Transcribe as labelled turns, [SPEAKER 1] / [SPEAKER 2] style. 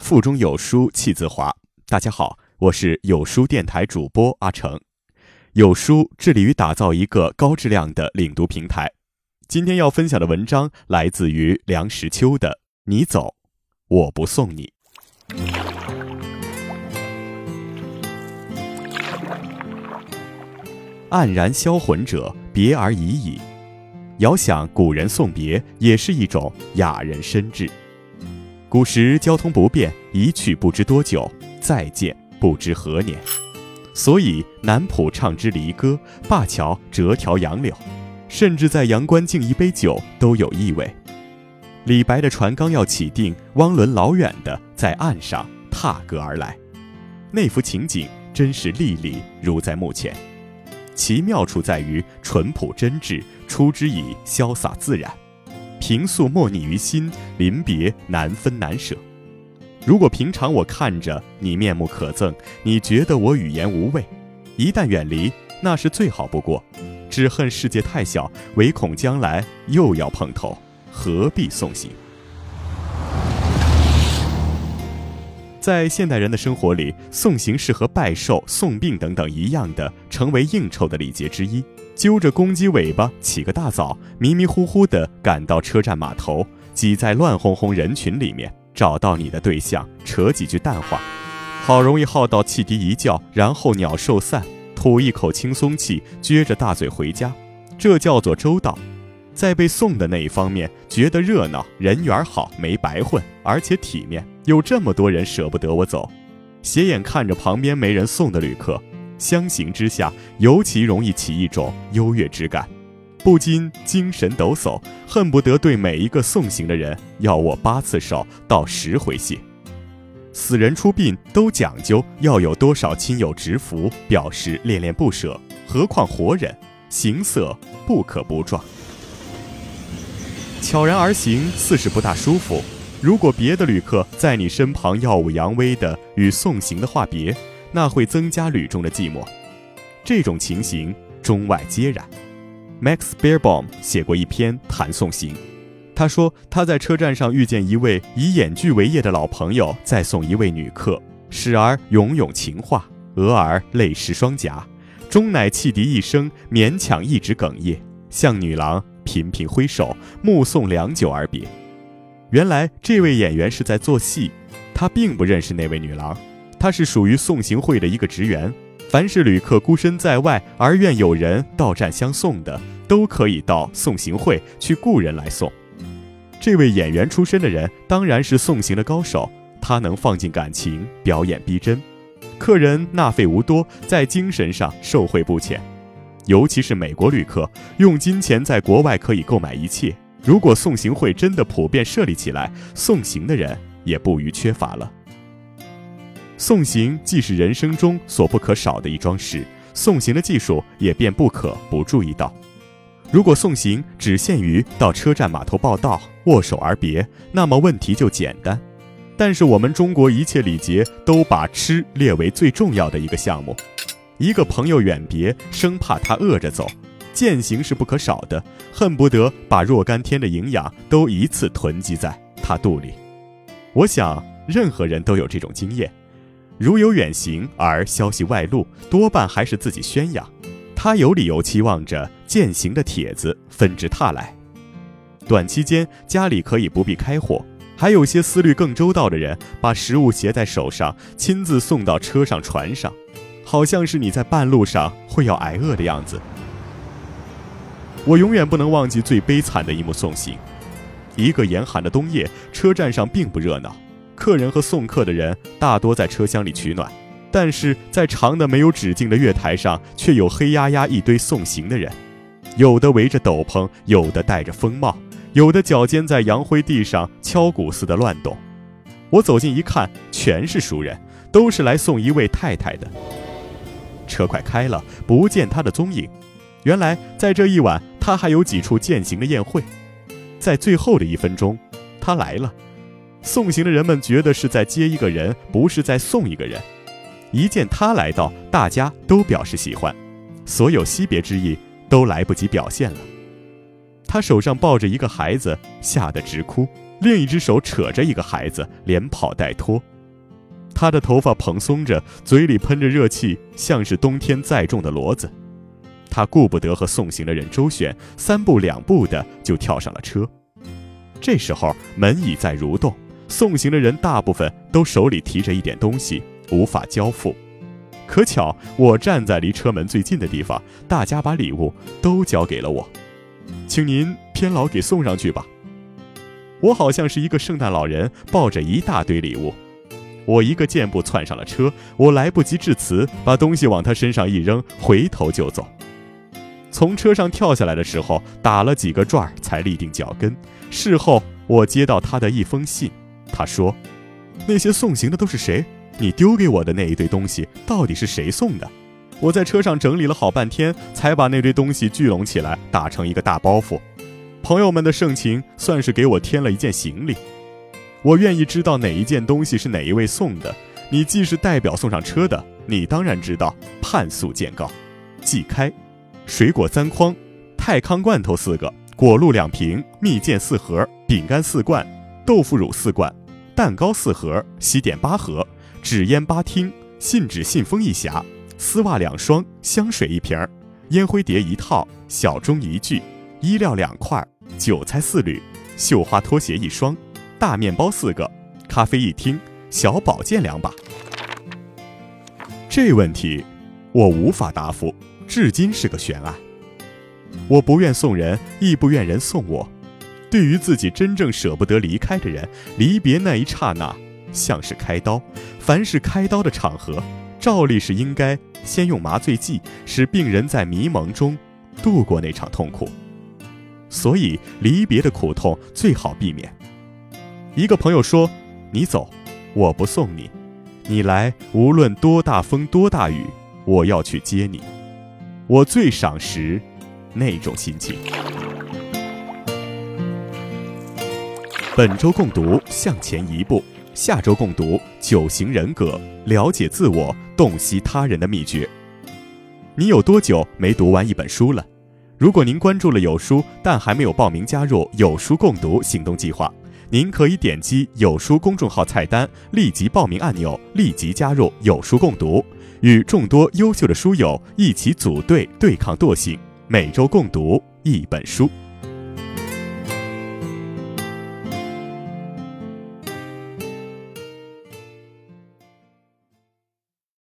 [SPEAKER 1] 腹中有书气自华。大家好，我是有书电台主播阿成。有书致力于打造一个高质量的领读平台。今天要分享的文章来自于梁实秋的《你走，我不送你》。黯然销魂者，别而已矣。遥想古人送别，也是一种雅人深志。古时交通不便，一去不知多久，再见不知何年。所以南浦唱支离歌，灞桥折条杨柳，甚至在阳关敬一杯酒都有意味。李白的船刚要起定，汪伦老远的在岸上踏歌而来，那幅情景真是历历如在目前。其妙处在于淳朴真挚，出之以潇洒自然。平素莫逆于心，临别难分难舍。如果平常我看着你面目可憎，你觉得我语言无味，一旦远离，那是最好不过。只恨世界太小，唯恐将来又要碰头，何必送行？在现代人的生活里，送行是和拜寿、送病等等一样的，成为应酬的礼节之一。揪着公鸡尾巴，起个大早，迷迷糊糊地赶到车站码头，挤在乱哄哄人群里面，找到你的对象，扯几句淡话，好容易耗到汽笛一叫，然后鸟兽散，吐一口轻松气，撅着大嘴回家，这叫做周到。在被送的那一方面，觉得热闹，人缘好，没白混，而且体面，有这么多人舍不得我走，斜眼看着旁边没人送的旅客。相形之下，尤其容易起一种优越之感，不禁精神抖擞，恨不得对每一个送行的人要握八次手，道十回谢。死人出殡都讲究要有多少亲友执服，表示恋恋不舍，何况活人，行色不可不壮。悄然而行，似是不大舒服。如果别的旅客在你身旁耀武扬威的与送行的话别。那会增加旅中的寂寞，这种情形中外皆然。Max Beerbohm 写过一篇谈送行，他说他在车站上遇见一位以演剧为业的老朋友在送一位女客，时而咏咏情话，俄而泪湿双颊，终乃汽笛一声，勉强一直哽咽，向女郎频频挥手，目送良久而别。原来这位演员是在做戏，他并不认识那位女郎。他是属于送行会的一个职员，凡是旅客孤身在外而愿有人到站相送的，都可以到送行会去雇人来送。这位演员出身的人当然是送行的高手，他能放进感情，表演逼真，客人纳费无多，在精神上受惠不浅。尤其是美国旅客，用金钱在国外可以购买一切。如果送行会真的普遍设立起来，送行的人也不予缺乏了。送行既是人生中所不可少的一桩事，送行的技术也便不可不注意到。如果送行只限于到车站码头报到、握手而别，那么问题就简单。但是我们中国一切礼节都把吃列为最重要的一个项目。一个朋友远别，生怕他饿着走，践行是不可少的，恨不得把若干天的营养都一次囤积在他肚里。我想，任何人都有这种经验。如有远行而消息外露，多半还是自己宣扬。他有理由期望着践行的帖子纷至沓来。短期间家里可以不必开火，还有些思虑更周到的人，把食物携在手上，亲自送到车上、船上，好像是你在半路上会要挨饿的样子。我永远不能忘记最悲惨的一幕送行。一个严寒的冬夜，车站上并不热闹。客人和送客的人大多在车厢里取暖，但是在长的没有止境的月台上，却有黑压压一堆送行的人，有的围着斗篷，有的戴着风帽，有的脚尖在洋灰地上敲鼓似的乱动。我走近一看，全是熟人，都是来送一位太太的。车快开了，不见他的踪影。原来在这一晚，他还有几处践行的宴会。在最后的一分钟，他来了。送行的人们觉得是在接一个人，不是在送一个人。一见他来到，大家都表示喜欢，所有惜别之意都来不及表现了。他手上抱着一个孩子，吓得直哭，另一只手扯着一个孩子，连跑带拖。他的头发蓬松着，嘴里喷着热气，像是冬天载重的骡子。他顾不得和送行的人周旋，三步两步的就跳上了车。这时候门已在蠕动，送行的人大部分都手里提着一点东西，无法交付。可巧我站在离车门最近的地方，大家把礼物都交给了我，请您偏老给送上去吧。我好像是一个圣诞老人，抱着一大堆礼物。我一个箭步窜上了车，我来不及致辞，把东西往他身上一扔，回头就走。从车上跳下来的时候，打了几个转儿才立定脚跟。事后我接到他的一封信，他说：“那些送行的都是谁？你丢给我的那一堆东西到底是谁送的？”我在车上整理了好半天，才把那堆东西聚拢起来，打成一个大包袱。朋友们的盛情算是给我添了一件行李。我愿意知道哪一件东西是哪一位送的。你既是代表送上车的，你当然知道。判速见告，季开。水果三筐，泰康罐头四个，果露两瓶，蜜饯四盒，饼干四罐，豆腐乳四罐，蛋糕四盒，西点八盒，纸烟八听，信纸信封一匣，丝袜两双，香水一瓶，烟灰碟一套，小钟一具，衣料两块，韭菜四缕，绣花拖鞋一双，大面包四个，咖啡一听，小宝剑两把。这问题，我无法答复。至今是个悬案。我不愿送人，亦不愿人送我。对于自己真正舍不得离开的人，离别那一刹那，像是开刀。凡是开刀的场合，照例是应该先用麻醉剂，使病人在迷蒙中度过那场痛苦。所以，离别的苦痛最好避免。一个朋友说：“你走，我不送你。你来，无论多大风多大雨，我要去接你。”我最赏识那种心情。本周共读向前一步，下周共读九型人格，了解自我，洞悉他人的秘诀。你有多久没读完一本书了？如果您关注了有书，但还没有报名加入有书共读行动计划，您可以点击有书公众号菜单立即报名按钮，立即加入有书共读。与众多优秀的书友一起组队对抗惰性，每周共读一本书。